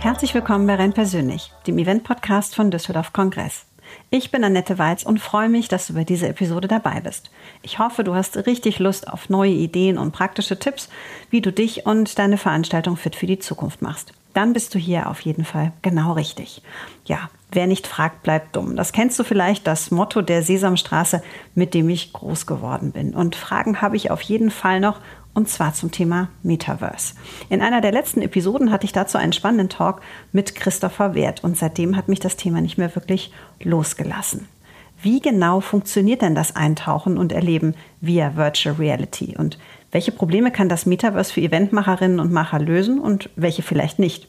Herzlich willkommen bei Renn Persönlich, dem Event-Podcast von Düsseldorf Kongress. Ich bin Annette Weiz und freue mich, dass du bei dieser Episode dabei bist. Ich hoffe, du hast richtig Lust auf neue Ideen und praktische Tipps, wie du dich und deine Veranstaltung fit für die Zukunft machst. Dann bist du hier auf jeden Fall genau richtig. Ja, wer nicht fragt, bleibt dumm. Das kennst du vielleicht, das Motto der Sesamstraße, mit dem ich groß geworden bin. Und Fragen habe ich auf jeden Fall noch und zwar zum Thema Metaverse. In einer der letzten Episoden hatte ich dazu einen spannenden Talk mit Christopher Wert und seitdem hat mich das Thema nicht mehr wirklich losgelassen. Wie genau funktioniert denn das Eintauchen und Erleben via Virtual Reality und welche Probleme kann das Metaverse für Eventmacherinnen und Macher lösen und welche vielleicht nicht?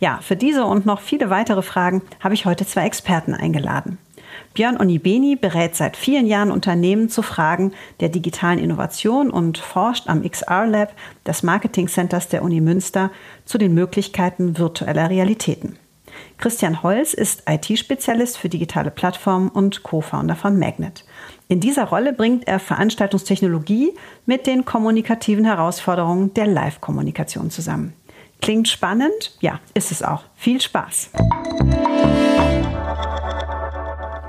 Ja, für diese und noch viele weitere Fragen habe ich heute zwei Experten eingeladen. Björn Onibeni berät seit vielen Jahren Unternehmen zu Fragen der digitalen Innovation und forscht am XR Lab des Marketing Centers der Uni Münster zu den Möglichkeiten virtueller Realitäten. Christian Holz ist IT-Spezialist für digitale Plattformen und Co-Founder von Magnet. In dieser Rolle bringt er Veranstaltungstechnologie mit den kommunikativen Herausforderungen der Live-Kommunikation zusammen. Klingt spannend? Ja, ist es auch. Viel Spaß!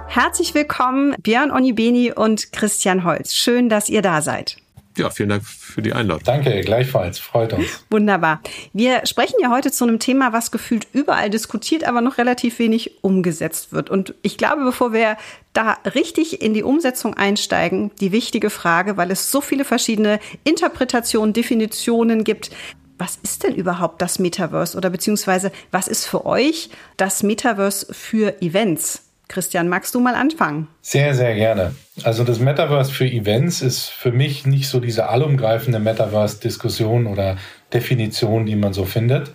Herzlich willkommen, Björn Onibeni und Christian Holz. Schön, dass ihr da seid. Ja, vielen Dank für die Einladung. Danke, gleichfalls. Freut uns. Wunderbar. Wir sprechen ja heute zu einem Thema, was gefühlt überall diskutiert, aber noch relativ wenig umgesetzt wird. Und ich glaube, bevor wir da richtig in die Umsetzung einsteigen, die wichtige Frage, weil es so viele verschiedene Interpretationen, Definitionen gibt. Was ist denn überhaupt das Metaverse oder beziehungsweise was ist für euch das Metaverse für Events? Christian, magst du mal anfangen? Sehr, sehr gerne. Also das Metaverse für Events ist für mich nicht so diese allumgreifende Metaverse-Diskussion oder Definition, die man so findet,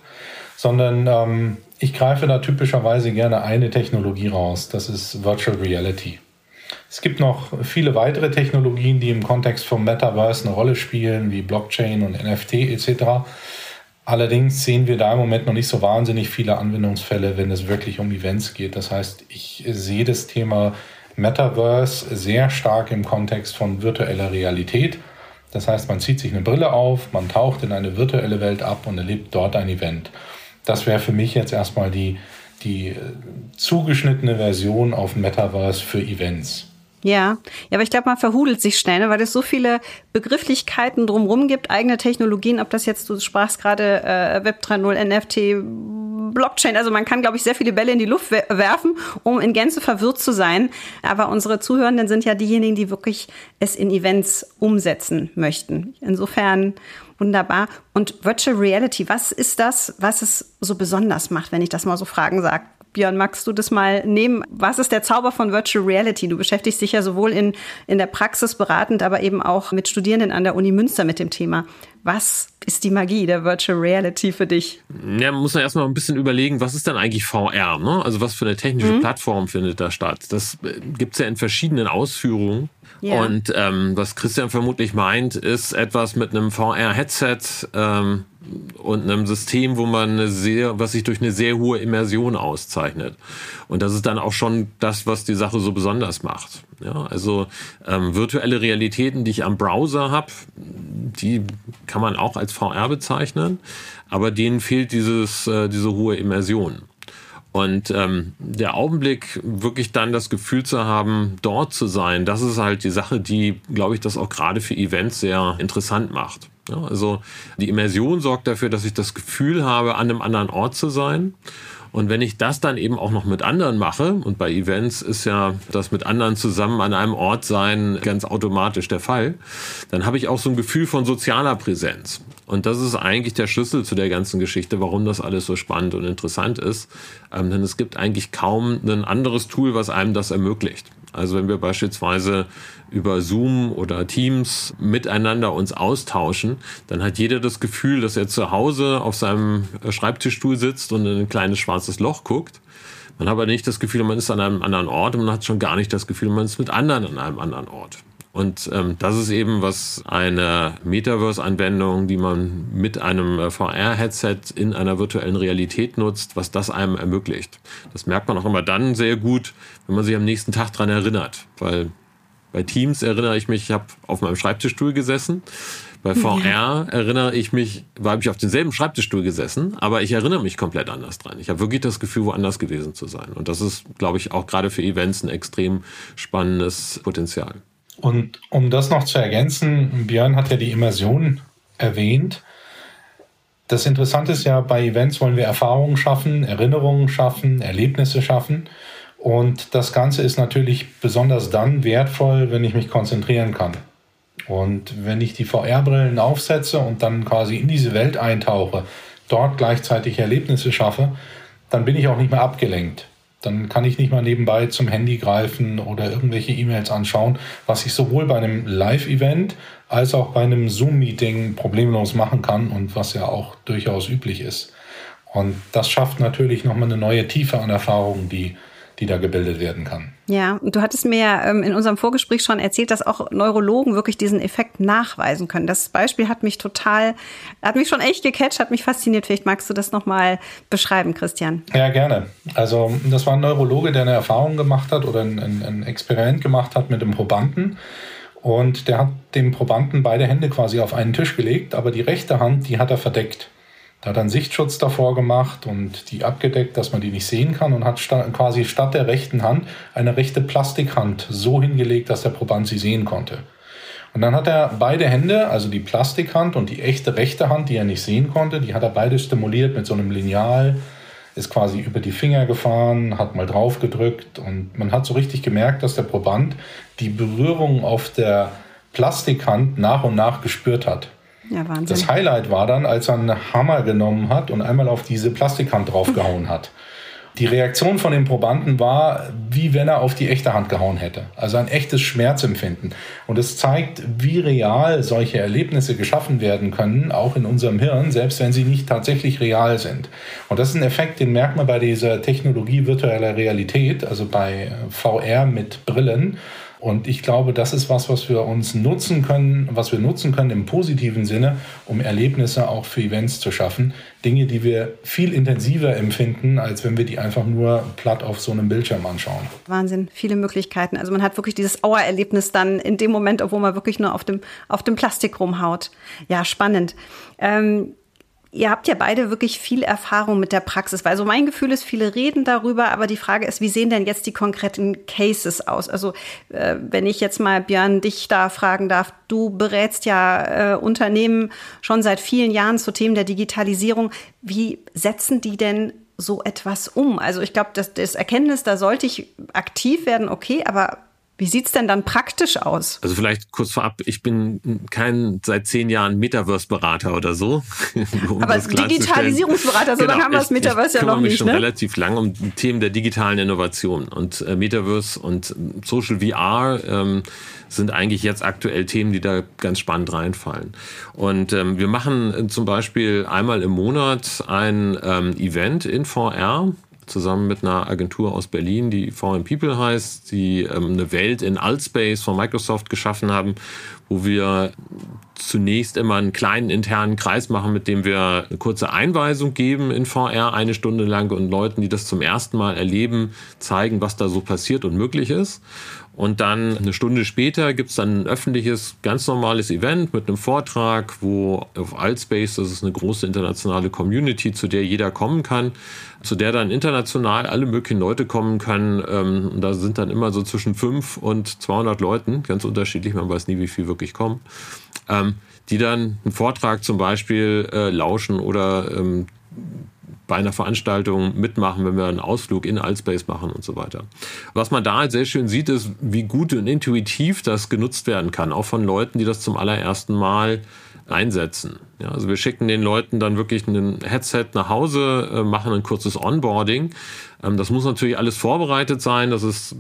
sondern ähm, ich greife da typischerweise gerne eine Technologie raus. Das ist Virtual Reality. Es gibt noch viele weitere Technologien, die im Kontext vom Metaverse eine Rolle spielen, wie Blockchain und NFT etc. Allerdings sehen wir da im Moment noch nicht so wahnsinnig viele Anwendungsfälle, wenn es wirklich um Events geht. Das heißt, ich sehe das Thema Metaverse sehr stark im Kontext von virtueller Realität. Das heißt, man zieht sich eine Brille auf, man taucht in eine virtuelle Welt ab und erlebt dort ein Event. Das wäre für mich jetzt erstmal die, die äh, zugeschnittene Version auf Metaverse für Events. Ja, ja, aber ich glaube, man verhudelt sich schnell, ne, weil es so viele Begrifflichkeiten drumherum gibt, eigene Technologien, ob das jetzt, du sprachst gerade äh, Web 3.0, NFT, Blockchain, also man kann, glaube ich, sehr viele Bälle in die Luft werfen, um in Gänze verwirrt zu sein. Aber unsere Zuhörenden sind ja diejenigen, die wirklich es in Events umsetzen möchten. Insofern wunderbar. Und Virtual Reality, was ist das, was es so besonders macht, wenn ich das mal so fragen sage? Björn, magst du das mal nehmen? Was ist der Zauber von Virtual Reality? Du beschäftigst dich ja sowohl in, in der Praxis beratend, aber eben auch mit Studierenden an der Uni Münster mit dem Thema. Was ist die Magie der Virtual Reality für dich? Ja, man muss ja erstmal ein bisschen überlegen, was ist denn eigentlich VR? Ne? Also was für eine technische mhm. Plattform findet da statt? Das äh, gibt es ja in verschiedenen Ausführungen. Ja. Und ähm, was Christian vermutlich meint, ist etwas mit einem VR-Headset ähm, und einem System, wo man eine sehr, was sich durch eine sehr hohe Immersion auszeichnet. Und das ist dann auch schon das, was die Sache so besonders macht. Ja, also ähm, virtuelle Realitäten, die ich am Browser habe, die kann man auch als VR bezeichnen, aber denen fehlt dieses, äh, diese hohe Immersion. Und ähm, der Augenblick, wirklich dann das Gefühl zu haben, dort zu sein, das ist halt die Sache, die, glaube ich, das auch gerade für Events sehr interessant macht. Ja, also die Immersion sorgt dafür, dass ich das Gefühl habe, an einem anderen Ort zu sein. Und wenn ich das dann eben auch noch mit anderen mache, und bei Events ist ja das mit anderen zusammen an einem Ort sein ganz automatisch der Fall, dann habe ich auch so ein Gefühl von sozialer Präsenz. Und das ist eigentlich der Schlüssel zu der ganzen Geschichte, warum das alles so spannend und interessant ist. Ähm, denn es gibt eigentlich kaum ein anderes Tool, was einem das ermöglicht. Also wenn wir beispielsweise über Zoom oder Teams miteinander uns austauschen, dann hat jeder das Gefühl, dass er zu Hause auf seinem Schreibtischstuhl sitzt und in ein kleines schwarzes Loch guckt. Man hat aber nicht das Gefühl, man ist an einem anderen Ort und man hat schon gar nicht das Gefühl, man ist mit anderen an einem anderen Ort. Und ähm, das ist eben was eine Metaverse-Anwendung, die man mit einem äh, VR-Headset in einer virtuellen Realität nutzt, was das einem ermöglicht. Das merkt man auch immer dann sehr gut, wenn man sich am nächsten Tag dran erinnert, weil Bei Teams erinnere ich mich, ich habe auf meinem Schreibtischstuhl gesessen. Bei VR ja. erinnere ich mich, war ich auf demselben Schreibtischstuhl gesessen, aber ich erinnere mich komplett anders dran. Ich habe wirklich das Gefühl, woanders gewesen zu sein. Und das ist, glaube ich, auch gerade für Events ein extrem spannendes Potenzial. Und um das noch zu ergänzen, Björn hat ja die Immersion erwähnt. Das Interessante ist ja, bei Events wollen wir Erfahrungen schaffen, Erinnerungen schaffen, Erlebnisse schaffen. Und das Ganze ist natürlich besonders dann wertvoll, wenn ich mich konzentrieren kann. Und wenn ich die VR-Brillen aufsetze und dann quasi in diese Welt eintauche, dort gleichzeitig Erlebnisse schaffe, dann bin ich auch nicht mehr abgelenkt. Dann kann ich nicht mal nebenbei zum Handy greifen oder irgendwelche E-Mails anschauen, was ich sowohl bei einem Live-Event als auch bei einem Zoom-Meeting problemlos machen kann und was ja auch durchaus üblich ist. Und das schafft natürlich nochmal eine neue Tiefe an Erfahrungen, die die da gebildet werden kann. Ja, und du hattest mir ähm, in unserem Vorgespräch schon erzählt, dass auch Neurologen wirklich diesen Effekt nachweisen können. Das Beispiel hat mich total, hat mich schon echt gecatcht, hat mich fasziniert. Vielleicht magst du das nochmal beschreiben, Christian. Ja, gerne. Also das war ein Neurologe, der eine Erfahrung gemacht hat oder ein, ein, ein Experiment gemacht hat mit einem Probanden. Und der hat dem Probanden beide Hände quasi auf einen Tisch gelegt, aber die rechte Hand, die hat er verdeckt. Da hat er einen Sichtschutz davor gemacht und die abgedeckt, dass man die nicht sehen kann und hat sta quasi statt der rechten Hand eine rechte Plastikhand so hingelegt, dass der Proband sie sehen konnte. Und dann hat er beide Hände, also die Plastikhand und die echte rechte Hand, die er nicht sehen konnte, die hat er beide stimuliert mit so einem Lineal, ist quasi über die Finger gefahren, hat mal drauf gedrückt und man hat so richtig gemerkt, dass der Proband die Berührung auf der Plastikhand nach und nach gespürt hat. Ja, Wahnsinn. Das Highlight war dann, als er einen Hammer genommen hat und einmal auf diese Plastikhand draufgehauen hat. Die Reaktion von dem Probanden war, wie wenn er auf die echte Hand gehauen hätte. Also ein echtes Schmerzempfinden. Und es zeigt, wie real solche Erlebnisse geschaffen werden können, auch in unserem Hirn, selbst wenn sie nicht tatsächlich real sind. Und das ist ein Effekt, den merkt man bei dieser Technologie virtueller Realität, also bei VR mit Brillen. Und ich glaube, das ist was, was wir uns nutzen können, was wir nutzen können im positiven Sinne, um Erlebnisse auch für Events zu schaffen. Dinge, die wir viel intensiver empfinden, als wenn wir die einfach nur platt auf so einem Bildschirm anschauen. Wahnsinn, viele Möglichkeiten. Also man hat wirklich dieses Auerlebnis dann in dem Moment, obwohl man wirklich nur auf dem, auf dem Plastik rumhaut. Ja, spannend. Ähm, Ihr habt ja beide wirklich viel Erfahrung mit der Praxis, weil so mein Gefühl ist, viele reden darüber, aber die Frage ist, wie sehen denn jetzt die konkreten Cases aus? Also äh, wenn ich jetzt mal Björn dich da fragen darf, du berätst ja äh, Unternehmen schon seit vielen Jahren zu Themen der Digitalisierung. Wie setzen die denn so etwas um? Also ich glaube, das, das Erkenntnis, da sollte ich aktiv werden, okay, aber wie sieht's denn dann praktisch aus? Also vielleicht kurz vorab, ich bin kein seit zehn Jahren Metaverse-Berater oder so. um Aber Digitalisierungsberater, so genau, lange haben wir das Metaverse ja noch nicht. Ich schon ne? relativ lang um Themen der digitalen Innovation. Und äh, Metaverse und Social VR ähm, sind eigentlich jetzt aktuell Themen, die da ganz spannend reinfallen. Und ähm, wir machen äh, zum Beispiel einmal im Monat ein ähm, Event in VR zusammen mit einer Agentur aus Berlin, die VM People heißt, die ähm, eine Welt in Altspace von Microsoft geschaffen haben, wo wir zunächst immer einen kleinen internen Kreis machen, mit dem wir eine kurze Einweisung geben in VR eine Stunde lang und Leuten, die das zum ersten Mal erleben, zeigen, was da so passiert und möglich ist. Und dann eine Stunde später gibt es dann ein öffentliches, ganz normales Event mit einem Vortrag, wo auf Altspace, das ist eine große internationale Community, zu der jeder kommen kann, zu der dann international alle möglichen Leute kommen können. Ähm, da sind dann immer so zwischen 5 und 200 Leuten, ganz unterschiedlich, man weiß nie, wie viel wirklich kommen, ähm, die dann einen Vortrag zum Beispiel äh, lauschen oder ähm, bei einer Veranstaltung mitmachen, wenn wir einen Ausflug in Altspace machen und so weiter. Was man da sehr schön sieht, ist, wie gut und intuitiv das genutzt werden kann, auch von Leuten, die das zum allerersten Mal einsetzen. Ja, also wir schicken den Leuten dann wirklich ein Headset nach Hause, äh, machen ein kurzes Onboarding. Ähm, das muss natürlich alles vorbereitet sein. Das ist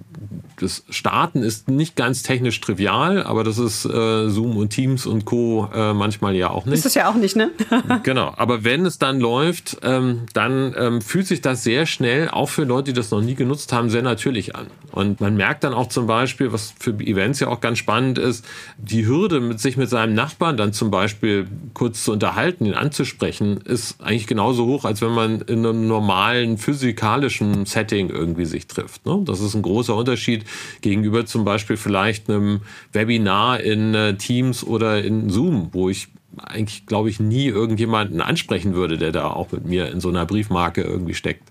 das Starten ist nicht ganz technisch trivial, aber das ist äh, Zoom und Teams und Co. Äh, manchmal ja auch nicht. Ist das ja auch nicht, ne? genau. Aber wenn es dann läuft, ähm, dann ähm, fühlt sich das sehr schnell, auch für Leute, die das noch nie genutzt haben, sehr natürlich an. Und man merkt dann auch zum Beispiel, was für Events ja auch ganz spannend ist, die Hürde, mit sich mit seinem Nachbarn dann zum Beispiel kurz zu unterhalten, ihn anzusprechen, ist eigentlich genauso hoch, als wenn man in einem normalen physikalischen Setting irgendwie sich trifft. Ne? Das ist ein großer Unterschied gegenüber zum Beispiel vielleicht einem Webinar in äh, Teams oder in Zoom, wo ich eigentlich, glaube ich, nie irgendjemanden ansprechen würde, der da auch mit mir in so einer Briefmarke irgendwie steckt.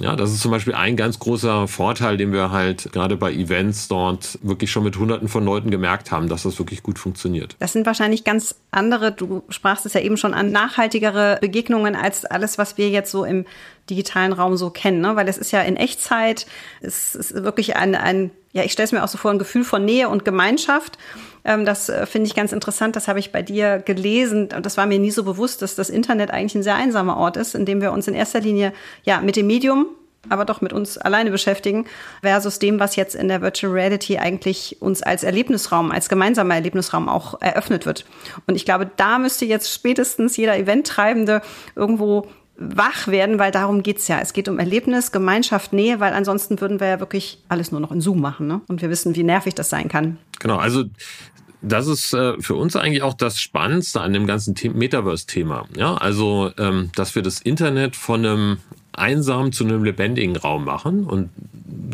Ja, das ist zum Beispiel ein ganz großer Vorteil, den wir halt gerade bei Events dort wirklich schon mit Hunderten von Leuten gemerkt haben, dass das wirklich gut funktioniert. Das sind wahrscheinlich ganz andere, du sprachst es ja eben schon an, nachhaltigere Begegnungen als alles, was wir jetzt so im digitalen Raum so kennen, ne? weil es ist ja in Echtzeit, es ist wirklich ein, ein ja, ich stelle es mir auch so vor, ein Gefühl von Nähe und Gemeinschaft. Ähm, das äh, finde ich ganz interessant. Das habe ich bei dir gelesen. Und das war mir nie so bewusst, dass das Internet eigentlich ein sehr einsamer Ort ist, in dem wir uns in erster Linie ja mit dem Medium aber doch mit uns alleine beschäftigen, versus dem, was jetzt in der Virtual Reality eigentlich uns als Erlebnisraum, als gemeinsamer Erlebnisraum auch eröffnet wird. Und ich glaube, da müsste jetzt spätestens jeder Eventtreibende irgendwo wach werden, weil darum geht's ja. Es geht um Erlebnis, Gemeinschaft, Nähe, weil ansonsten würden wir ja wirklich alles nur noch in Zoom machen. Ne? Und wir wissen, wie nervig das sein kann. Genau, also das ist äh, für uns eigentlich auch das Spannendste an dem ganzen Metaverse-Thema. Ja, also, ähm, dass wir das Internet von einem einsam zu einem lebendigen Raum machen und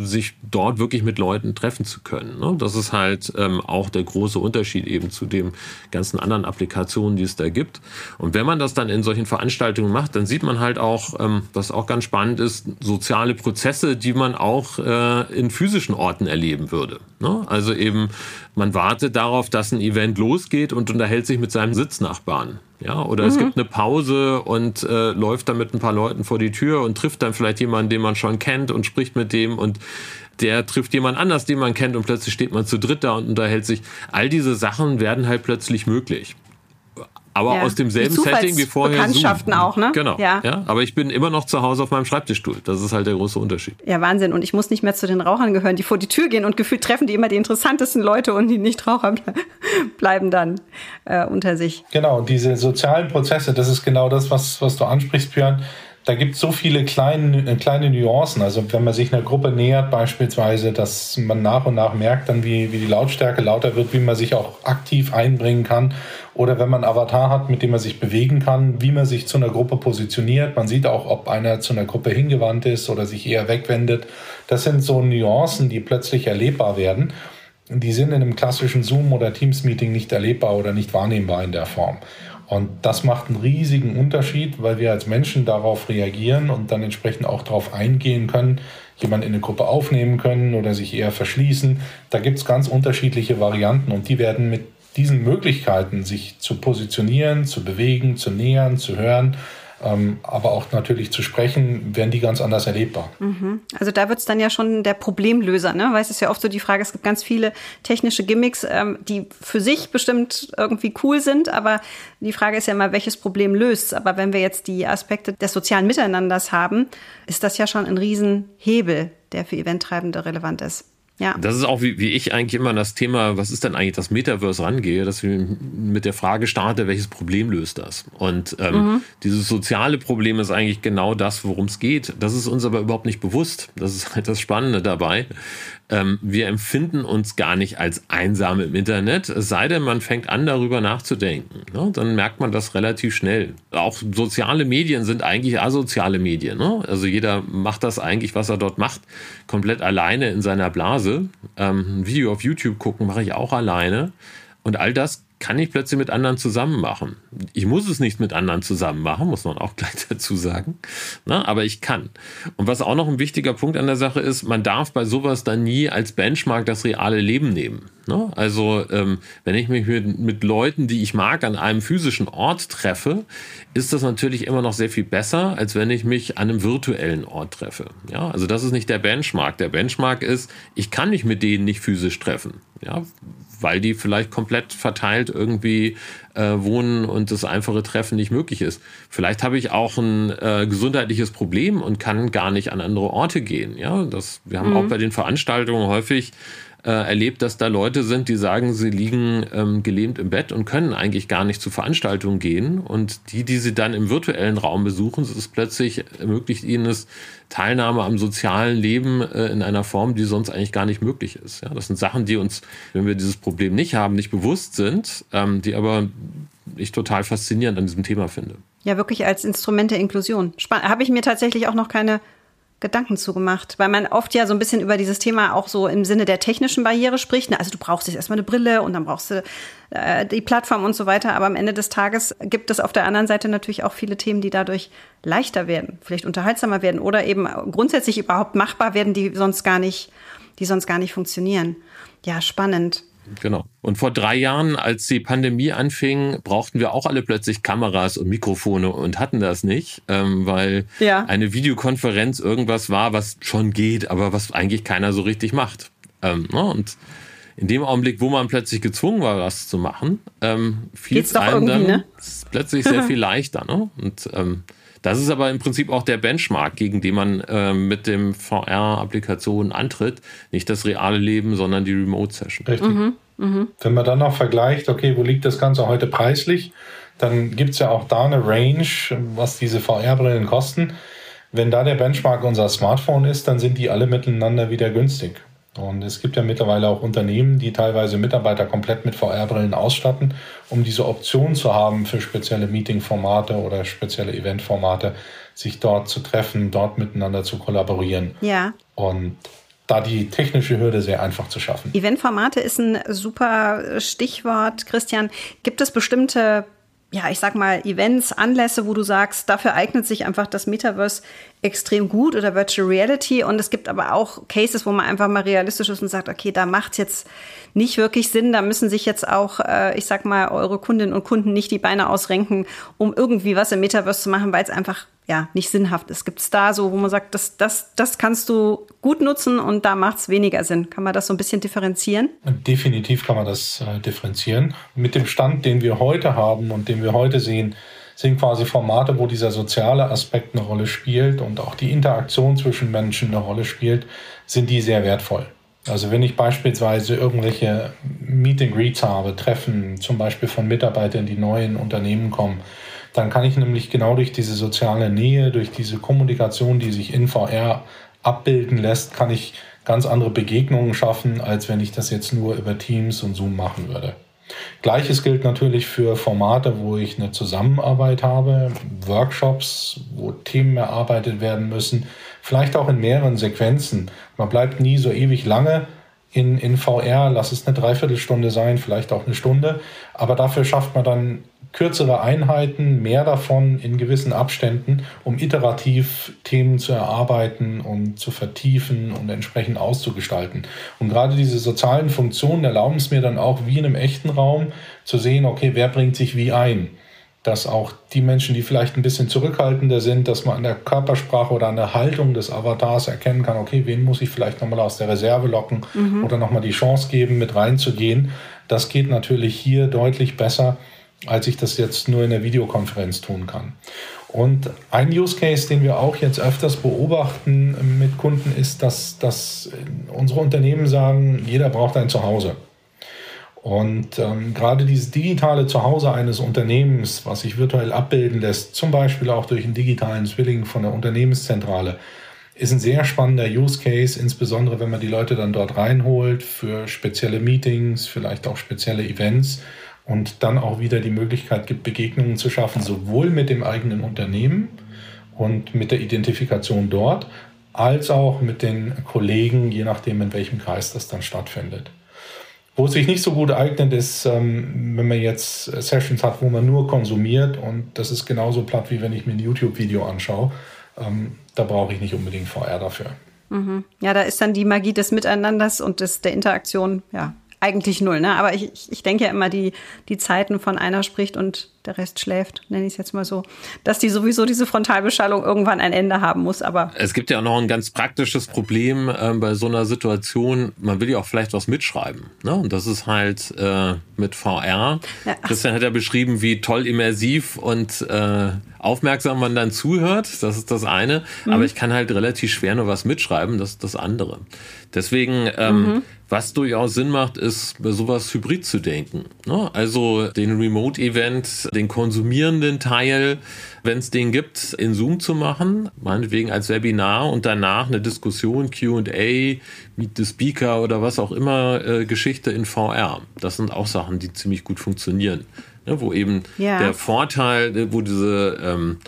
sich dort wirklich mit Leuten treffen zu können. Ne? Das ist halt ähm, auch der große Unterschied eben zu den ganzen anderen Applikationen, die es da gibt. Und wenn man das dann in solchen Veranstaltungen macht, dann sieht man halt auch, ähm, was auch ganz spannend ist, soziale Prozesse, die man auch äh, in physischen Orten erleben würde. Ne? Also eben, man wartet darauf, dass ein Event losgeht und unterhält sich mit seinem Sitznachbarn. Ja, oder mhm. es gibt eine Pause und äh, läuft dann mit ein paar Leuten vor die Tür und trifft dann vielleicht jemanden, den man schon kennt und spricht mit dem und der trifft jemand anders, den man kennt und plötzlich steht man zu dritt da und unterhält sich. All diese Sachen werden halt plötzlich möglich aber ja. aus demselben Setting wie vorher. Bekanntschaften Zoom. auch, ne? Genau. Ja. ja. Aber ich bin immer noch zu Hause auf meinem Schreibtischstuhl. Das ist halt der große Unterschied. Ja, Wahnsinn. Und ich muss nicht mehr zu den Rauchern gehören, die vor die Tür gehen und gefühlt treffen die immer die interessantesten Leute und die Nichtraucher bleiben dann äh, unter sich. Genau. Und diese sozialen Prozesse, das ist genau das, was, was du ansprichst, Björn da gibt es so viele kleine, kleine Nuancen. Also wenn man sich einer Gruppe nähert, beispielsweise, dass man nach und nach merkt, dann wie, wie die Lautstärke lauter wird, wie man sich auch aktiv einbringen kann. Oder wenn man einen Avatar hat, mit dem man sich bewegen kann, wie man sich zu einer Gruppe positioniert. Man sieht auch, ob einer zu einer Gruppe hingewandt ist oder sich eher wegwendet. Das sind so Nuancen, die plötzlich erlebbar werden. Die sind in einem klassischen Zoom- oder Teams-Meeting nicht erlebbar oder nicht wahrnehmbar in der Form. Und das macht einen riesigen Unterschied, weil wir als Menschen darauf reagieren und dann entsprechend auch darauf eingehen können, jemanden in eine Gruppe aufnehmen können oder sich eher verschließen. Da gibt es ganz unterschiedliche Varianten und die werden mit diesen Möglichkeiten, sich zu positionieren, zu bewegen, zu nähern, zu hören, ähm, aber auch natürlich zu sprechen, werden die ganz anders erlebbar. Mhm. Also da wird es dann ja schon der Problemlöser, ne? Weil es ist ja oft so die Frage, es gibt ganz viele technische Gimmicks, ähm, die für sich bestimmt irgendwie cool sind, aber die Frage ist ja immer, welches Problem löst Aber wenn wir jetzt die Aspekte des sozialen Miteinanders haben, ist das ja schon ein Riesenhebel, der für Eventtreibende relevant ist. Ja. Das ist auch, wie, wie ich eigentlich immer das Thema, was ist denn eigentlich das Metaverse rangehe, dass ich mit der Frage starte, welches Problem löst das? Und ähm, mhm. dieses soziale Problem ist eigentlich genau das, worum es geht. Das ist uns aber überhaupt nicht bewusst. Das ist halt das Spannende dabei ähm, wir empfinden uns gar nicht als einsam im Internet, es sei denn, man fängt an, darüber nachzudenken. Ne? Dann merkt man das relativ schnell. Auch soziale Medien sind eigentlich asoziale Medien. Ne? Also jeder macht das eigentlich, was er dort macht, komplett alleine in seiner Blase. Ähm, ein Video auf YouTube gucken mache ich auch alleine. Und all das kann ich plötzlich mit anderen zusammen machen. Ich muss es nicht mit anderen zusammen machen, muss man auch gleich dazu sagen. Na, aber ich kann. Und was auch noch ein wichtiger Punkt an der Sache ist, man darf bei sowas dann nie als Benchmark das reale Leben nehmen. Ne? Also ähm, wenn ich mich mit, mit Leuten, die ich mag, an einem physischen Ort treffe, ist das natürlich immer noch sehr viel besser, als wenn ich mich an einem virtuellen Ort treffe. Ja, also das ist nicht der Benchmark. Der Benchmark ist, ich kann mich mit denen nicht physisch treffen. Ja, weil die vielleicht komplett verteilt irgendwie äh, wohnen und das einfache Treffen nicht möglich ist. Vielleicht habe ich auch ein äh, gesundheitliches Problem und kann gar nicht an andere Orte gehen. Ja, das, wir haben mhm. auch bei den Veranstaltungen häufig äh, erlebt, dass da Leute sind, die sagen, sie liegen ähm, gelähmt im Bett und können eigentlich gar nicht zu Veranstaltungen gehen. Und die, die sie dann im virtuellen Raum besuchen, ist plötzlich ermöglicht ihnen es Teilnahme am sozialen Leben äh, in einer Form, die sonst eigentlich gar nicht möglich ist. Ja, das sind Sachen, die uns, wenn wir dieses Problem nicht haben, nicht bewusst sind, ähm, die aber ich total faszinierend an diesem Thema finde. Ja, wirklich als Instrument der Inklusion. Habe ich mir tatsächlich auch noch keine Gedanken zugemacht, weil man oft ja so ein bisschen über dieses Thema auch so im Sinne der technischen Barriere spricht. Also du brauchst jetzt erstmal eine Brille und dann brauchst du äh, die Plattform und so weiter. Aber am Ende des Tages gibt es auf der anderen Seite natürlich auch viele Themen, die dadurch leichter werden, vielleicht unterhaltsamer werden oder eben grundsätzlich überhaupt machbar werden, die sonst gar nicht, die sonst gar nicht funktionieren. Ja, spannend. Genau. Und vor drei Jahren, als die Pandemie anfing, brauchten wir auch alle plötzlich Kameras und Mikrofone und hatten das nicht, ähm, weil ja. eine Videokonferenz irgendwas war, was schon geht, aber was eigentlich keiner so richtig macht. Ähm, ne? Und in dem Augenblick, wo man plötzlich gezwungen war, was zu machen, ähm, fiel es einem dann ne? plötzlich sehr viel leichter. Ne? Und ähm, das ist aber im Prinzip auch der Benchmark, gegen den man äh, mit dem VR-Applikationen antritt. Nicht das reale Leben, sondern die Remote-Session. Richtig. Mhm. Mhm. Wenn man dann noch vergleicht, okay, wo liegt das Ganze heute preislich, dann gibt es ja auch da eine Range, was diese VR-Brillen kosten. Wenn da der Benchmark unser Smartphone ist, dann sind die alle miteinander wieder günstig. Und es gibt ja mittlerweile auch Unternehmen, die teilweise Mitarbeiter komplett mit VR-Brillen ausstatten, um diese Option zu haben für spezielle Meeting-Formate oder spezielle Event-Formate, sich dort zu treffen, dort miteinander zu kollaborieren. Ja. Und da die technische Hürde sehr einfach zu schaffen. Eventformate ist ein super Stichwort. Christian, gibt es bestimmte ja, ich sag mal, Events, Anlässe, wo du sagst, dafür eignet sich einfach das Metaverse extrem gut oder Virtual Reality. Und es gibt aber auch Cases, wo man einfach mal realistisch ist und sagt, okay, da macht's jetzt nicht wirklich Sinn. Da müssen sich jetzt auch, äh, ich sag mal, eure Kundinnen und Kunden nicht die Beine ausrenken, um irgendwie was im Metaverse zu machen, weil es einfach ja nicht sinnhaft ist. Gibt es da so, wo man sagt, das, das, das kannst du gut nutzen und da macht es weniger Sinn? Kann man das so ein bisschen differenzieren? Definitiv kann man das äh, differenzieren. Mit dem Stand, den wir heute haben und den wir heute sehen, sind quasi Formate, wo dieser soziale Aspekt eine Rolle spielt und auch die Interaktion zwischen Menschen eine Rolle spielt, sind die sehr wertvoll. Also wenn ich beispielsweise irgendwelche Meet and Greets habe, Treffen zum Beispiel von Mitarbeitern, die neu in Unternehmen kommen, dann kann ich nämlich genau durch diese soziale Nähe, durch diese Kommunikation, die sich in VR abbilden lässt, kann ich ganz andere Begegnungen schaffen, als wenn ich das jetzt nur über Teams und Zoom machen würde. Gleiches gilt natürlich für Formate, wo ich eine Zusammenarbeit habe, Workshops, wo Themen erarbeitet werden müssen, vielleicht auch in mehreren Sequenzen. Man bleibt nie so ewig lange in, in VR, lass es eine Dreiviertelstunde sein, vielleicht auch eine Stunde, aber dafür schafft man dann kürzere Einheiten, mehr davon in gewissen Abständen, um iterativ Themen zu erarbeiten und zu vertiefen und entsprechend auszugestalten. Und gerade diese sozialen Funktionen erlauben es mir dann auch wie in einem echten Raum zu sehen, okay, wer bringt sich wie ein dass auch die Menschen, die vielleicht ein bisschen zurückhaltender sind, dass man an der Körpersprache oder an der Haltung des Avatars erkennen kann, okay, wen muss ich vielleicht nochmal aus der Reserve locken mhm. oder nochmal die Chance geben, mit reinzugehen. Das geht natürlich hier deutlich besser, als ich das jetzt nur in der Videokonferenz tun kann. Und ein Use Case, den wir auch jetzt öfters beobachten mit Kunden, ist, dass, dass unsere Unternehmen sagen, jeder braucht ein Zuhause. Und ähm, gerade dieses digitale Zuhause eines Unternehmens, was sich virtuell abbilden lässt, zum Beispiel auch durch einen digitalen Zwilling von der Unternehmenszentrale, ist ein sehr spannender Use Case, insbesondere wenn man die Leute dann dort reinholt für spezielle Meetings, vielleicht auch spezielle Events und dann auch wieder die Möglichkeit gibt, Begegnungen zu schaffen, sowohl mit dem eigenen Unternehmen und mit der Identifikation dort, als auch mit den Kollegen, je nachdem, in welchem Kreis das dann stattfindet. Wo es sich nicht so gut eignet, ist, ähm, wenn man jetzt Sessions hat, wo man nur konsumiert und das ist genauso platt, wie wenn ich mir ein YouTube-Video anschaue. Ähm, da brauche ich nicht unbedingt VR dafür. Mhm. Ja, da ist dann die Magie des Miteinanders und des, der Interaktion, ja, eigentlich null. Ne? Aber ich, ich denke ja immer, die, die Zeiten von einer spricht und der Rest schläft, nenne ich es jetzt mal so, dass die sowieso diese Frontalbeschallung irgendwann ein Ende haben muss. Aber es gibt ja auch noch ein ganz praktisches Problem äh, bei so einer Situation. Man will ja auch vielleicht was mitschreiben. Ne? Und das ist halt äh, mit VR. Ja. Christian hat ja beschrieben, wie toll immersiv und äh, aufmerksam man dann zuhört. Das ist das eine. Mhm. Aber ich kann halt relativ schwer nur was mitschreiben. Das ist das andere. Deswegen, ähm, mhm. was durchaus Sinn macht, ist, sowas hybrid zu denken. Ne? Also den Remote-Event, den konsumierenden Teil, wenn es den gibt, in Zoom zu machen, meinetwegen als Webinar und danach eine Diskussion, QA, Meet the Speaker oder was auch immer, äh, Geschichte in VR. Das sind auch Sachen, die ziemlich gut funktionieren. Ne? Wo eben ja. der Vorteil, wo diese ähm,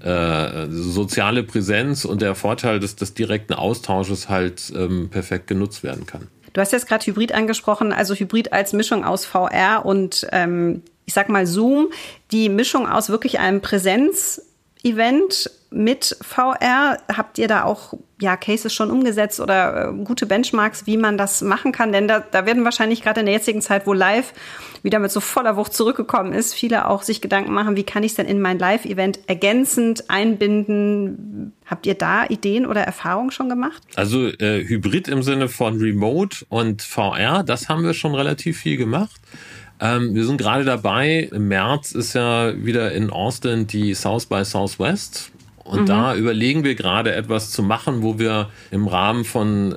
äh, soziale Präsenz und der Vorteil des, des direkten Austausches halt ähm, perfekt genutzt werden kann. Du hast jetzt gerade Hybrid angesprochen, also Hybrid als Mischung aus VR und ähm, ich sag mal Zoom, die Mischung aus wirklich einem Präsenz-Event mit VR. Habt ihr da auch ja, Cases schon umgesetzt oder äh, gute Benchmarks, wie man das machen kann? Denn da, da werden wahrscheinlich gerade in der jetzigen Zeit, wo Live wieder mit so voller Wucht zurückgekommen ist, viele auch sich Gedanken machen, wie kann ich es denn in mein Live-Event ergänzend einbinden? Habt ihr da Ideen oder Erfahrungen schon gemacht? Also äh, Hybrid im Sinne von Remote und VR, das haben wir schon relativ viel gemacht. Ähm, wir sind gerade dabei. Im März ist ja wieder in Austin die South by Southwest. Und mhm. da überlegen wir gerade etwas zu machen, wo wir im Rahmen von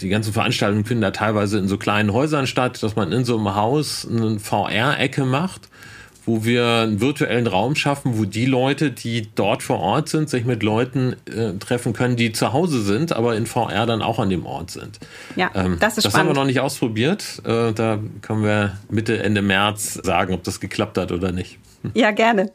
die ganzen Veranstaltungen finden da teilweise in so kleinen Häusern statt, dass man in so einem Haus eine VR-Ecke macht, wo wir einen virtuellen Raum schaffen, wo die Leute, die dort vor Ort sind, sich mit Leuten äh, treffen können, die zu Hause sind, aber in VR dann auch an dem Ort sind. Ja, ähm, das ist Das spannend. haben wir noch nicht ausprobiert. Äh, da können wir Mitte, Ende März sagen, ob das geklappt hat oder nicht. Ja, gerne.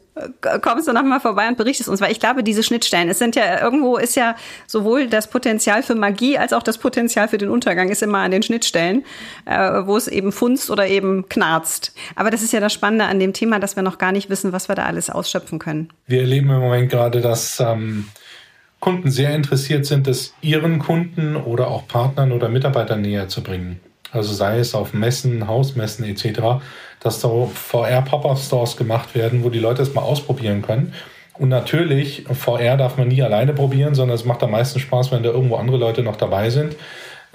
Kommst du noch mal vorbei und berichtest uns, weil ich glaube, diese Schnittstellen, es sind ja irgendwo ist ja sowohl das Potenzial für Magie als auch das Potenzial für den Untergang ist immer an den Schnittstellen, äh, wo es eben funzt oder eben knarzt. Aber das ist ja das Spannende an dem Thema, dass wir noch gar nicht wissen, was wir da alles ausschöpfen können. Wir erleben im Moment gerade, dass ähm, Kunden sehr interessiert sind, es ihren Kunden oder auch Partnern oder Mitarbeitern näher zu bringen. Also sei es auf Messen, Hausmessen etc dass so VR-Pop-Up-Stores gemacht werden, wo die Leute es mal ausprobieren können. Und natürlich, VR darf man nie alleine probieren, sondern es macht am meisten Spaß, wenn da irgendwo andere Leute noch dabei sind.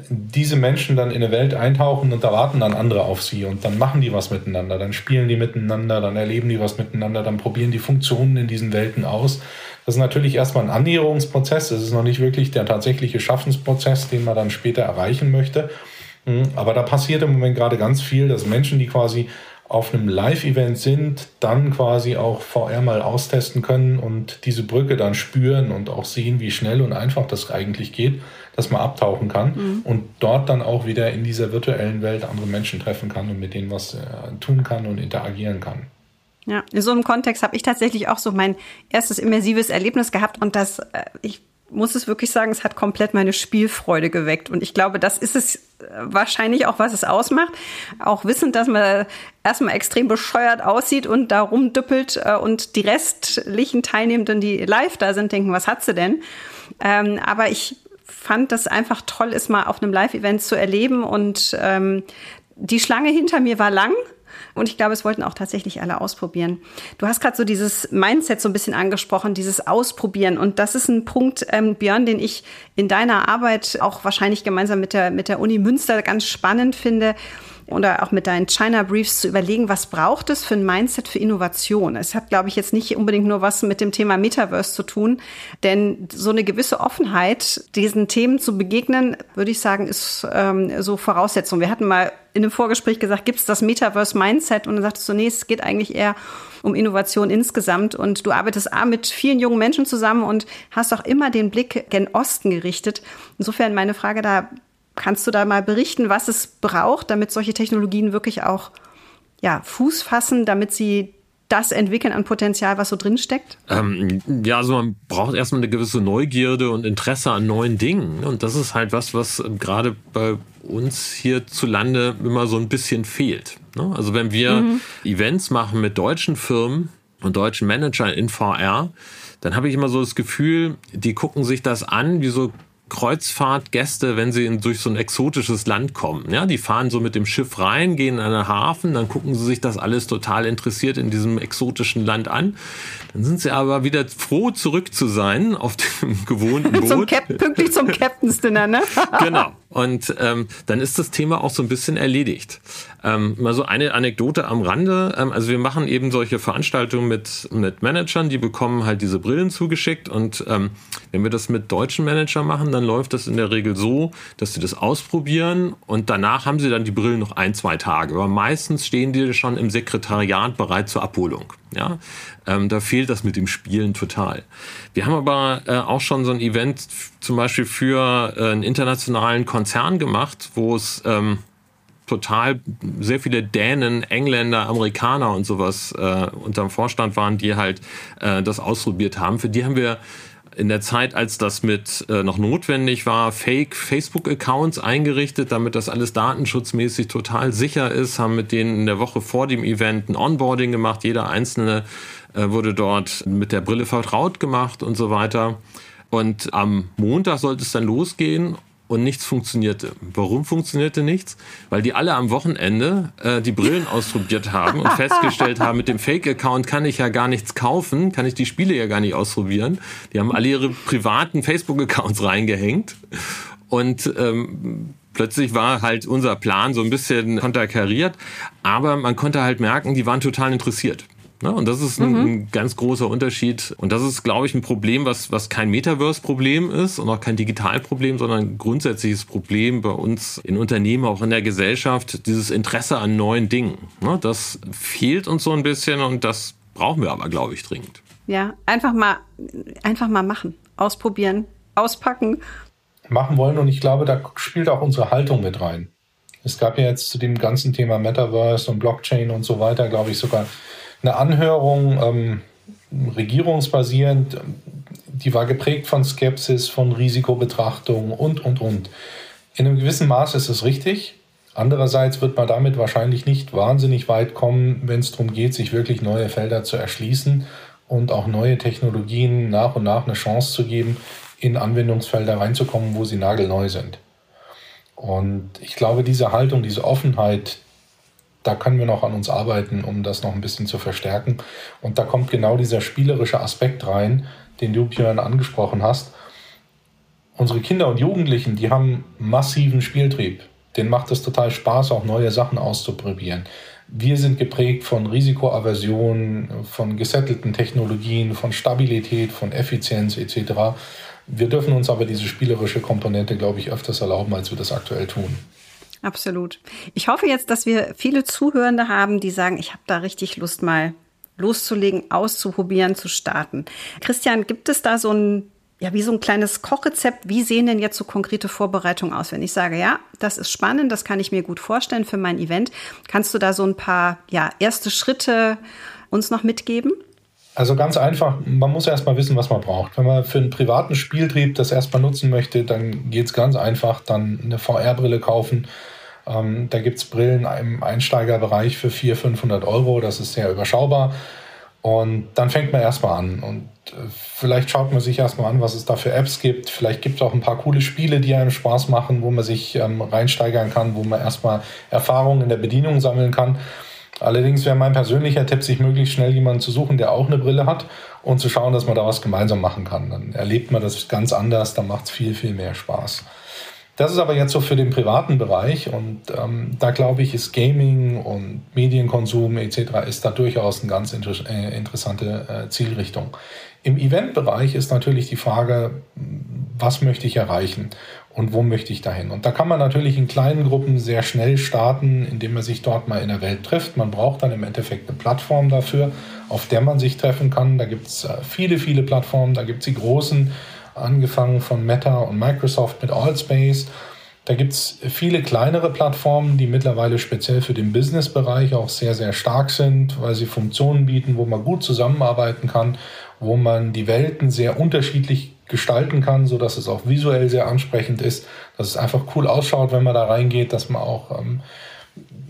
Diese Menschen dann in eine Welt eintauchen und da warten dann andere auf sie und dann machen die was miteinander, dann spielen die miteinander, dann erleben die was miteinander, dann probieren die Funktionen in diesen Welten aus. Das ist natürlich erstmal ein Annäherungsprozess, das ist noch nicht wirklich der tatsächliche Schaffensprozess, den man dann später erreichen möchte. Hm, aber da passiert im Moment gerade ganz viel, dass Menschen, die quasi auf einem Live-Event sind, dann quasi auch VR mal austesten können und diese Brücke dann spüren und auch sehen, wie schnell und einfach das eigentlich geht, dass man abtauchen kann mhm. und dort dann auch wieder in dieser virtuellen Welt andere Menschen treffen kann und mit denen was äh, tun kann und interagieren kann. Ja, in so einem Kontext habe ich tatsächlich auch so mein erstes immersives Erlebnis gehabt und das, äh, ich muss es wirklich sagen, es hat komplett meine Spielfreude geweckt. Und ich glaube, das ist es äh, wahrscheinlich auch, was es ausmacht. Auch wissend, dass man erstmal extrem bescheuert aussieht und da rumdüppelt äh, und die restlichen Teilnehmenden, die live da sind, denken, was hat sie denn? Ähm, aber ich fand das einfach toll, es mal auf einem Live-Event zu erleben und ähm, die Schlange hinter mir war lang. Und ich glaube, es wollten auch tatsächlich alle ausprobieren. Du hast gerade so dieses Mindset so ein bisschen angesprochen, dieses Ausprobieren. Und das ist ein Punkt, ähm, Björn, den ich in deiner Arbeit auch wahrscheinlich gemeinsam mit der, mit der Uni Münster ganz spannend finde oder auch mit deinen China Briefs zu überlegen, was braucht es für ein Mindset für Innovation? Es hat, glaube ich, jetzt nicht unbedingt nur was mit dem Thema Metaverse zu tun, denn so eine gewisse Offenheit, diesen Themen zu begegnen, würde ich sagen, ist ähm, so Voraussetzung. Wir hatten mal in einem Vorgespräch gesagt, gibt es das Metaverse Mindset? Und dann sagtest du, nee, es geht eigentlich eher um Innovation insgesamt. Und du arbeitest A mit vielen jungen Menschen zusammen und hast auch immer den Blick gen Osten gerichtet. Insofern meine Frage da, Kannst du da mal berichten, was es braucht, damit solche Technologien wirklich auch ja, Fuß fassen, damit sie das entwickeln an Potenzial, was so drin steckt? Ähm, ja, also man braucht erstmal eine gewisse Neugierde und Interesse an neuen Dingen. Und das ist halt was, was gerade bei uns hierzulande immer so ein bisschen fehlt. Ne? Also wenn wir mhm. Events machen mit deutschen Firmen und deutschen Managern in VR, dann habe ich immer so das Gefühl, die gucken sich das an wie so Kreuzfahrtgäste, wenn sie in, durch so ein exotisches Land kommen. Ja, die fahren so mit dem Schiff rein, gehen in einen Hafen, dann gucken sie sich das alles total interessiert in diesem exotischen Land an. Dann sind sie aber wieder froh, zurück zu sein auf dem gewohnten Boot. zum Cap pünktlich zum Captain's Dinner, ne? genau. Und ähm, dann ist das Thema auch so ein bisschen erledigt. Ähm, mal so eine Anekdote am Rande. Ähm, also wir machen eben solche Veranstaltungen mit, mit Managern, die bekommen halt diese Brillen zugeschickt. Und ähm, wenn wir das mit deutschen Managern machen, dann läuft das in der Regel so, dass sie das ausprobieren und danach haben sie dann die Brillen noch ein, zwei Tage. Aber meistens stehen die schon im Sekretariat bereit zur Abholung. Ja, ähm, da fehlt das mit dem Spielen total. Wir haben aber äh, auch schon so ein Event zum Beispiel für äh, einen internationalen Konzern gemacht, wo es ähm, total sehr viele Dänen, Engländer, Amerikaner und sowas äh, unterm Vorstand waren, die halt äh, das ausprobiert haben. Für die haben wir in der Zeit, als das mit äh, noch notwendig war, Fake Facebook-Accounts eingerichtet, damit das alles datenschutzmäßig total sicher ist, haben mit denen in der Woche vor dem Event ein Onboarding gemacht. Jeder einzelne äh, wurde dort mit der Brille vertraut gemacht und so weiter. Und am Montag sollte es dann losgehen und nichts funktionierte. Warum funktionierte nichts? Weil die alle am Wochenende äh, die Brillen ausprobiert haben und festgestellt haben, mit dem Fake-Account kann ich ja gar nichts kaufen, kann ich die Spiele ja gar nicht ausprobieren. Die haben alle ihre privaten Facebook-Accounts reingehängt und ähm, plötzlich war halt unser Plan so ein bisschen konterkariert, aber man konnte halt merken, die waren total interessiert. Ne? Und das ist ein, mhm. ein, ganz großer Unterschied. Und das ist, glaube ich, ein Problem, was, was kein Metaverse-Problem ist und auch kein Digitalproblem, sondern ein grundsätzliches Problem bei uns in Unternehmen, auch in der Gesellschaft, dieses Interesse an neuen Dingen. Ne? Das fehlt uns so ein bisschen und das brauchen wir aber, glaube ich, dringend. Ja, einfach mal, einfach mal machen, ausprobieren, auspacken. Machen wollen und ich glaube, da spielt auch unsere Haltung mit rein. Es gab ja jetzt zu dem ganzen Thema Metaverse und Blockchain und so weiter, glaube ich, sogar eine Anhörung, ähm, regierungsbasierend, die war geprägt von Skepsis, von Risikobetrachtung und, und, und. In einem gewissen Maß ist es richtig. Andererseits wird man damit wahrscheinlich nicht wahnsinnig weit kommen, wenn es darum geht, sich wirklich neue Felder zu erschließen und auch neue Technologien nach und nach eine Chance zu geben, in Anwendungsfelder reinzukommen, wo sie nagelneu sind. Und ich glaube, diese Haltung, diese Offenheit, da können wir noch an uns arbeiten, um das noch ein bisschen zu verstärken. Und da kommt genau dieser spielerische Aspekt rein, den du, Björn, angesprochen hast. Unsere Kinder und Jugendlichen, die haben massiven Spieltrieb. Denen macht es total Spaß, auch neue Sachen auszuprobieren. Wir sind geprägt von Risikoaversion, von gesettelten Technologien, von Stabilität, von Effizienz etc. Wir dürfen uns aber diese spielerische Komponente, glaube ich, öfters erlauben, als wir das aktuell tun. Absolut. Ich hoffe jetzt, dass wir viele Zuhörende haben, die sagen, ich habe da richtig Lust mal loszulegen, auszuprobieren, zu starten. Christian, gibt es da so ein ja, wie so ein kleines Kochrezept. Wie sehen denn jetzt so konkrete Vorbereitungen aus? Wenn ich sage, ja, das ist spannend, das kann ich mir gut vorstellen für mein Event. Kannst du da so ein paar, ja, erste Schritte uns noch mitgeben? Also ganz einfach, man muss erstmal wissen, was man braucht. Wenn man für einen privaten Spieltrieb das erstmal nutzen möchte, dann geht es ganz einfach, dann eine VR-Brille kaufen. Ähm, da gibt es Brillen im Einsteigerbereich für 400, 500 Euro, das ist sehr überschaubar. Und dann fängt man erstmal an. Und äh, vielleicht schaut man sich erstmal an, was es da für Apps gibt. Vielleicht gibt es auch ein paar coole Spiele, die einem Spaß machen, wo man sich ähm, reinsteigern kann, wo man erstmal Erfahrungen in der Bedienung sammeln kann. Allerdings wäre mein persönlicher Tipp, sich möglichst schnell jemanden zu suchen, der auch eine Brille hat und zu schauen, dass man da was gemeinsam machen kann. Dann erlebt man das ganz anders, dann macht es viel, viel mehr Spaß. Das ist aber jetzt so für den privaten Bereich und ähm, da glaube ich, ist Gaming und Medienkonsum etc. ist da durchaus eine ganz inter äh, interessante äh, Zielrichtung. Im Eventbereich ist natürlich die Frage, was möchte ich erreichen? Und wo möchte ich dahin. Und da kann man natürlich in kleinen Gruppen sehr schnell starten, indem man sich dort mal in der Welt trifft. Man braucht dann im Endeffekt eine Plattform dafür, auf der man sich treffen kann. Da gibt es äh, viele, viele Plattformen. Da gibt es die großen, angefangen von Meta und Microsoft mit Allspace. Da gibt es viele kleinere Plattformen, die mittlerweile speziell für den Business-Bereich auch sehr, sehr stark sind, weil sie Funktionen bieten, wo man gut zusammenarbeiten kann, wo man die Welten sehr unterschiedlich gestalten kann, so dass es auch visuell sehr ansprechend ist, dass es einfach cool ausschaut, wenn man da reingeht, dass man auch ähm,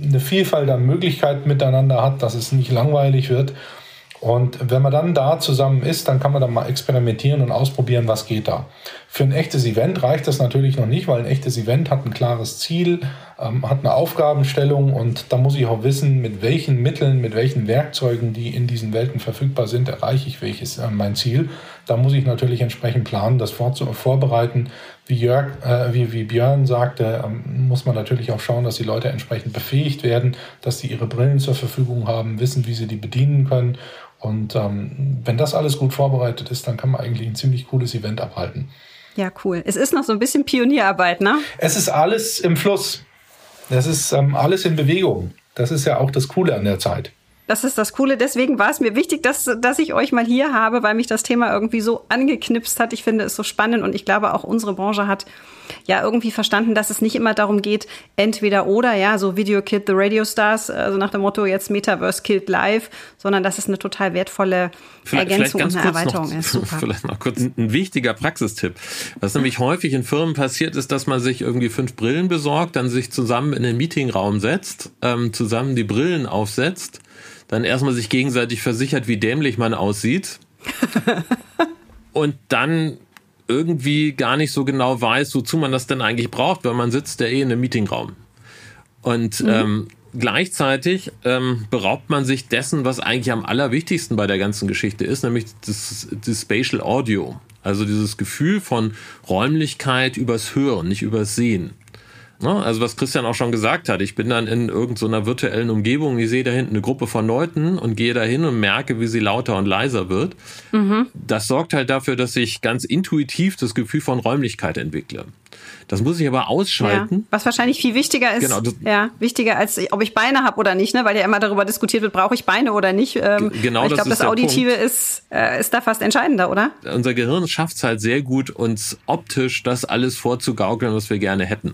eine Vielfalt an Möglichkeiten miteinander hat, dass es nicht langweilig wird. Und wenn man dann da zusammen ist, dann kann man dann mal experimentieren und ausprobieren, was geht da. Für ein echtes Event reicht das natürlich noch nicht, weil ein echtes Event hat ein klares Ziel, ähm, hat eine Aufgabenstellung und da muss ich auch wissen, mit welchen Mitteln, mit welchen Werkzeugen, die in diesen Welten verfügbar sind, erreiche ich welches äh, mein Ziel. Da muss ich natürlich entsprechend planen, das vorbereiten. Wie, Jörg, äh, wie, wie Björn sagte, ähm, muss man natürlich auch schauen, dass die Leute entsprechend befähigt werden, dass sie ihre Brillen zur Verfügung haben, wissen, wie sie die bedienen können. Und ähm, wenn das alles gut vorbereitet ist, dann kann man eigentlich ein ziemlich cooles Event abhalten. Ja, cool. Es ist noch so ein bisschen Pionierarbeit, ne? Es ist alles im Fluss. Es ist ähm, alles in Bewegung. Das ist ja auch das Coole an der Zeit. Das ist das Coole. Deswegen war es mir wichtig, dass, dass ich euch mal hier habe, weil mich das Thema irgendwie so angeknipst hat. Ich finde es so spannend und ich glaube auch unsere Branche hat ja irgendwie verstanden, dass es nicht immer darum geht, entweder oder, ja, so Video Kid the Radio Stars, also nach dem Motto jetzt Metaverse killed live, sondern dass es eine total wertvolle vielleicht, Ergänzung vielleicht und eine Erweiterung noch, ist. Super. Vielleicht noch kurz ein, ein wichtiger Praxistipp. Was nämlich häufig in Firmen passiert, ist, dass man sich irgendwie fünf Brillen besorgt, dann sich zusammen in den Meetingraum setzt, ähm, zusammen die Brillen aufsetzt dann erstmal sich gegenseitig versichert, wie dämlich man aussieht. und dann irgendwie gar nicht so genau weiß, wozu man das denn eigentlich braucht, weil man sitzt ja eh in einem Meetingraum. Und mhm. ähm, gleichzeitig ähm, beraubt man sich dessen, was eigentlich am allerwichtigsten bei der ganzen Geschichte ist, nämlich das, das Spatial Audio. Also dieses Gefühl von Räumlichkeit übers Hören, nicht übers Sehen. Ne? Also was Christian auch schon gesagt hat, ich bin dann in irgendeiner so virtuellen Umgebung, ich sehe da hinten eine Gruppe von Leuten und gehe dahin und merke, wie sie lauter und leiser wird. Mhm. Das sorgt halt dafür, dass ich ganz intuitiv das Gefühl von Räumlichkeit entwickle. Das muss ich aber ausschalten. Ja, was wahrscheinlich viel wichtiger ist, genau, ja, wichtiger als ob ich Beine habe oder nicht, ne? weil ja immer darüber diskutiert wird, brauche ich Beine oder nicht. Ähm, genau, ich glaube, das, das Auditive ist, äh, ist da fast entscheidender, oder? Unser Gehirn schafft es halt sehr gut, uns optisch das alles vorzugaukeln, was wir gerne hätten.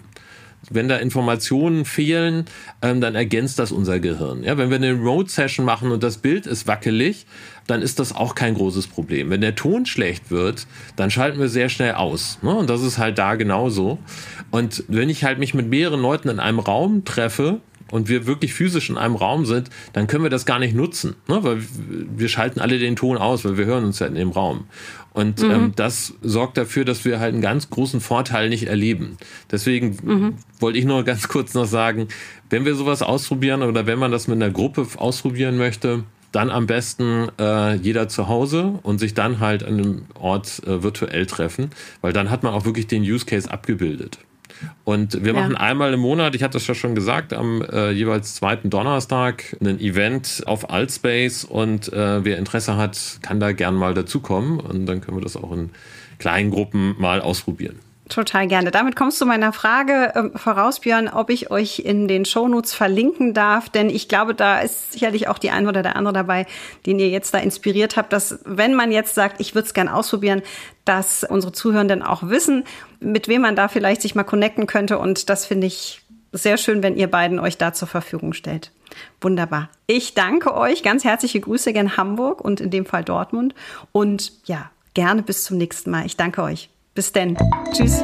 Wenn da Informationen fehlen, ähm, dann ergänzt das unser Gehirn. Ja, wenn wir eine Remote-Session machen und das Bild ist wackelig, dann ist das auch kein großes Problem. Wenn der Ton schlecht wird, dann schalten wir sehr schnell aus. Ne? Und das ist halt da genauso. Und wenn ich halt mich mit mehreren Leuten in einem Raum treffe, und wir wirklich physisch in einem Raum sind, dann können wir das gar nicht nutzen, ne? weil wir schalten alle den Ton aus, weil wir hören uns ja in dem Raum. Und mhm. ähm, das sorgt dafür, dass wir halt einen ganz großen Vorteil nicht erleben. Deswegen mhm. wollte ich nur ganz kurz noch sagen, wenn wir sowas ausprobieren oder wenn man das mit einer Gruppe ausprobieren möchte, dann am besten äh, jeder zu Hause und sich dann halt an einem Ort äh, virtuell treffen, weil dann hat man auch wirklich den Use Case abgebildet. Und wir machen ja. einmal im Monat, ich hatte das ja schon gesagt, am äh, jeweils zweiten Donnerstag ein Event auf Altspace und äh, wer Interesse hat, kann da gern mal dazukommen und dann können wir das auch in kleinen Gruppen mal ausprobieren. Total gerne. Damit kommst du meiner Frage äh, voraus, Björn, ob ich euch in den Shownotes verlinken darf, denn ich glaube, da ist sicherlich auch die eine oder der andere dabei, den ihr jetzt da inspiriert habt, dass wenn man jetzt sagt, ich würde es gern ausprobieren, dass unsere Zuhörenden auch wissen, mit wem man da vielleicht sich mal connecten könnte und das finde ich sehr schön, wenn ihr beiden euch da zur Verfügung stellt. Wunderbar. Ich danke euch. Ganz herzliche Grüße gen Hamburg und in dem Fall Dortmund. Und ja, gerne bis zum nächsten Mal. Ich danke euch. Bis denn. Tschüss.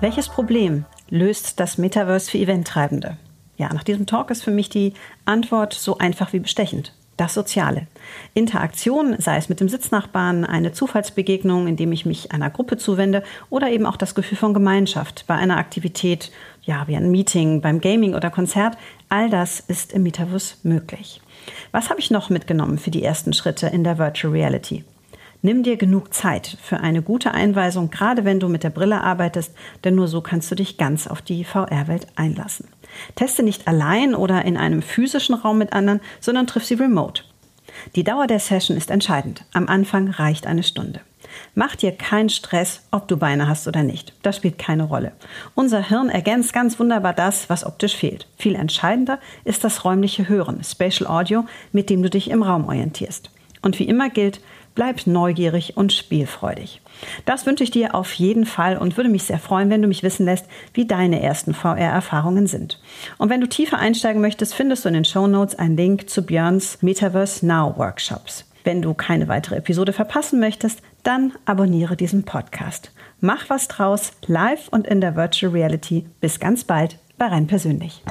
Welches Problem löst das Metaverse für Eventtreibende? Ja, nach diesem Talk ist für mich die Antwort so einfach wie bestechend. Das Soziale. Interaktion, sei es mit dem Sitznachbarn, eine Zufallsbegegnung, indem ich mich einer Gruppe zuwende oder eben auch das Gefühl von Gemeinschaft bei einer Aktivität, ja, wie ein Meeting, beim Gaming oder Konzert, all das ist im Metaverse möglich. Was habe ich noch mitgenommen für die ersten Schritte in der Virtual Reality? Nimm dir genug Zeit für eine gute Einweisung, gerade wenn du mit der Brille arbeitest, denn nur so kannst du dich ganz auf die VR-Welt einlassen. Teste nicht allein oder in einem physischen Raum mit anderen, sondern triff sie remote. Die Dauer der Session ist entscheidend. Am Anfang reicht eine Stunde. Mach dir keinen Stress, ob du Beine hast oder nicht. Das spielt keine Rolle. Unser Hirn ergänzt ganz wunderbar das, was optisch fehlt. Viel entscheidender ist das räumliche Hören, Spatial Audio, mit dem du dich im Raum orientierst. Und wie immer gilt, Bleib neugierig und spielfreudig. Das wünsche ich dir auf jeden Fall und würde mich sehr freuen, wenn du mich wissen lässt, wie deine ersten VR-Erfahrungen sind. Und wenn du tiefer einsteigen möchtest, findest du in den Show Notes einen Link zu Björns Metaverse Now Workshops. Wenn du keine weitere Episode verpassen möchtest, dann abonniere diesen Podcast. Mach was draus, live und in der Virtual Reality. Bis ganz bald bei Rein Persönlich.